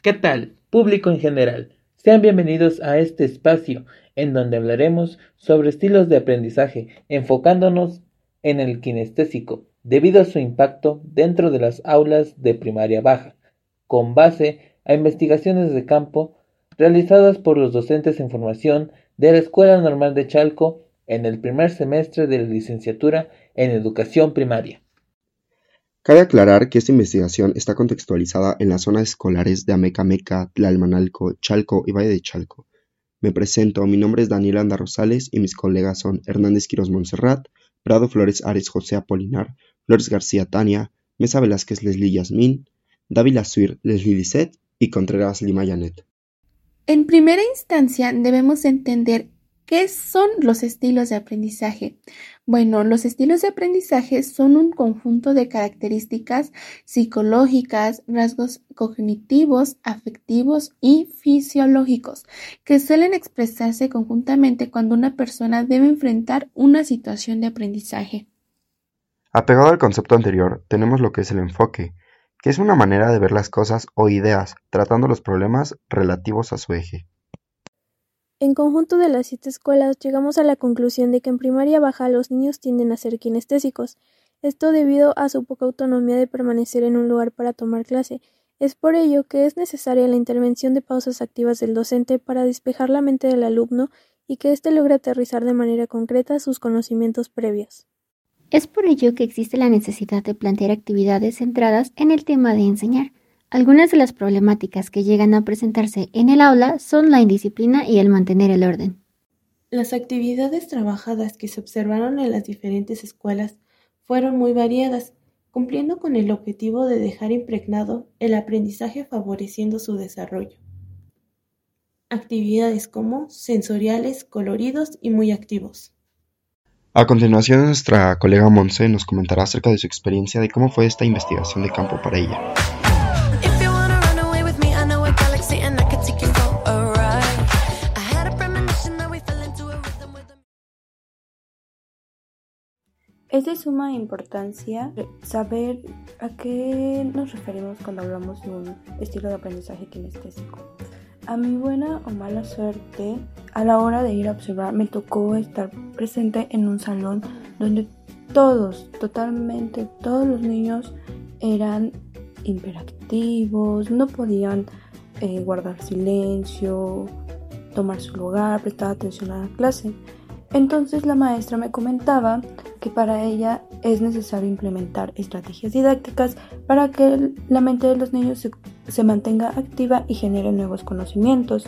¿Qué tal, público en general? Sean bienvenidos a este espacio en donde hablaremos sobre estilos de aprendizaje, enfocándonos en el kinestésico, debido a su impacto dentro de las aulas de primaria baja, con base a investigaciones de campo realizadas por los docentes en formación de la Escuela Normal de Chalco en el primer semestre de la licenciatura en educación primaria. Cabe aclarar que esta investigación está contextualizada en las zonas escolares de Amecameca, Tlalmanalco, Chalco y Valle de Chalco. Me presento, mi nombre es Daniel Anda Rosales y mis colegas son Hernández Quiroz Montserrat, Prado Flores Ares José Apolinar, Flores García Tania, Mesa Velázquez Leslie Yasmín, Dávila Suir Leslie Lisset y Contreras Lima Yanet. En primera instancia debemos entender ¿Qué son los estilos de aprendizaje? Bueno, los estilos de aprendizaje son un conjunto de características psicológicas, rasgos cognitivos, afectivos y fisiológicos que suelen expresarse conjuntamente cuando una persona debe enfrentar una situación de aprendizaje. Apegado al concepto anterior, tenemos lo que es el enfoque, que es una manera de ver las cosas o ideas, tratando los problemas relativos a su eje. En conjunto de las siete escuelas llegamos a la conclusión de que en primaria baja los niños tienden a ser kinestésicos, esto debido a su poca autonomía de permanecer en un lugar para tomar clase. Es por ello que es necesaria la intervención de pausas activas del docente para despejar la mente del alumno y que éste logre aterrizar de manera concreta sus conocimientos previos. Es por ello que existe la necesidad de plantear actividades centradas en el tema de enseñar, algunas de las problemáticas que llegan a presentarse en el aula son la indisciplina y el mantener el orden. Las actividades trabajadas que se observaron en las diferentes escuelas fueron muy variadas, cumpliendo con el objetivo de dejar impregnado el aprendizaje favoreciendo su desarrollo. Actividades como sensoriales, coloridos y muy activos. A continuación, nuestra colega Monse nos comentará acerca de su experiencia de cómo fue esta investigación de campo para ella. Es de suma importancia saber a qué nos referimos cuando hablamos de un estilo de aprendizaje kinestésico. A mi buena o mala suerte, a la hora de ir a observar, me tocó estar presente en un salón donde todos, totalmente todos los niños eran hiperactivos, no podían eh, guardar silencio, tomar su lugar, prestar atención a la clase. Entonces la maestra me comentaba que para ella es necesario implementar estrategias didácticas para que la mente de los niños se, mantenga activa y genere nuevos conocimientos.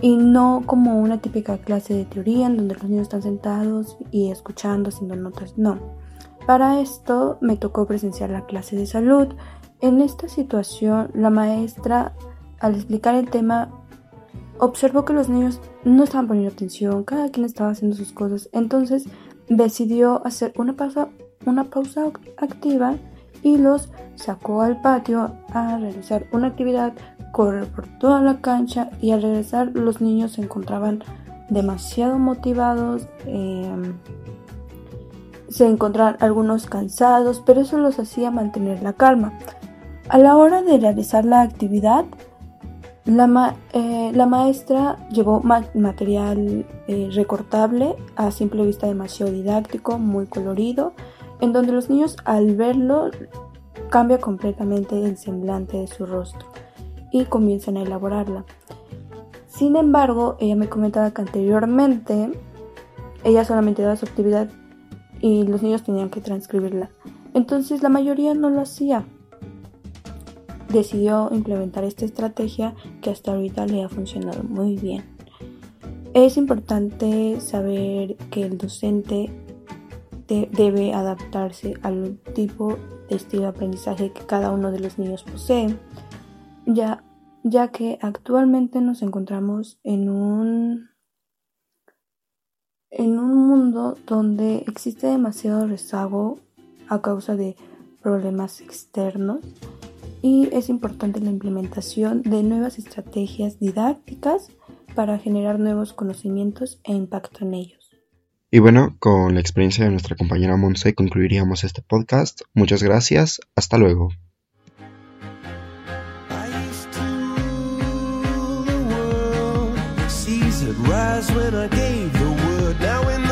Y no como una típica clase de teoría en donde los niños están sentados y escuchando, haciendo notas. No. Para esto me tocó presenciar la clase de salud. En esta situación, la maestra, al explicar el tema, observó que los niños no estaban poniendo atención, cada quien estaba haciendo sus cosas, entonces decidió hacer una pausa, una pausa activa y los sacó al patio a realizar una actividad, correr por toda la cancha y al regresar los niños se encontraban demasiado motivados, em, se encontraban algunos cansados, pero eso los hacía mantener la calma. A la hora de realizar la actividad, la, eh, la maestra llevó material eh, recortable, a simple vista demasiado didáctico, muy colorido, en donde los niños al verlo cambia completamente el semblante de su rostro y comienzan a elaborarla. Sin embargo, ella me comentaba que anteriormente ella solamente daba su actividad y los niños tenían que transcribirla. Entonces la mayoría no lo hacía decidió implementar esta estrategia que hasta ahorita le ha funcionado muy bien. Es importante saber que el docente debe adaptarse al tipo de estilo de aprendizaje que cada uno de los niños posee, ya, ya que actualmente nos encontramos en un, en un mundo donde existe demasiado rezago a causa de problemas externos y es importante la implementación de nuevas estrategias didácticas para generar nuevos conocimientos e impacto en ellos. Y bueno, con la experiencia de nuestra compañera Monse concluiríamos este podcast. Muchas gracias, hasta luego. when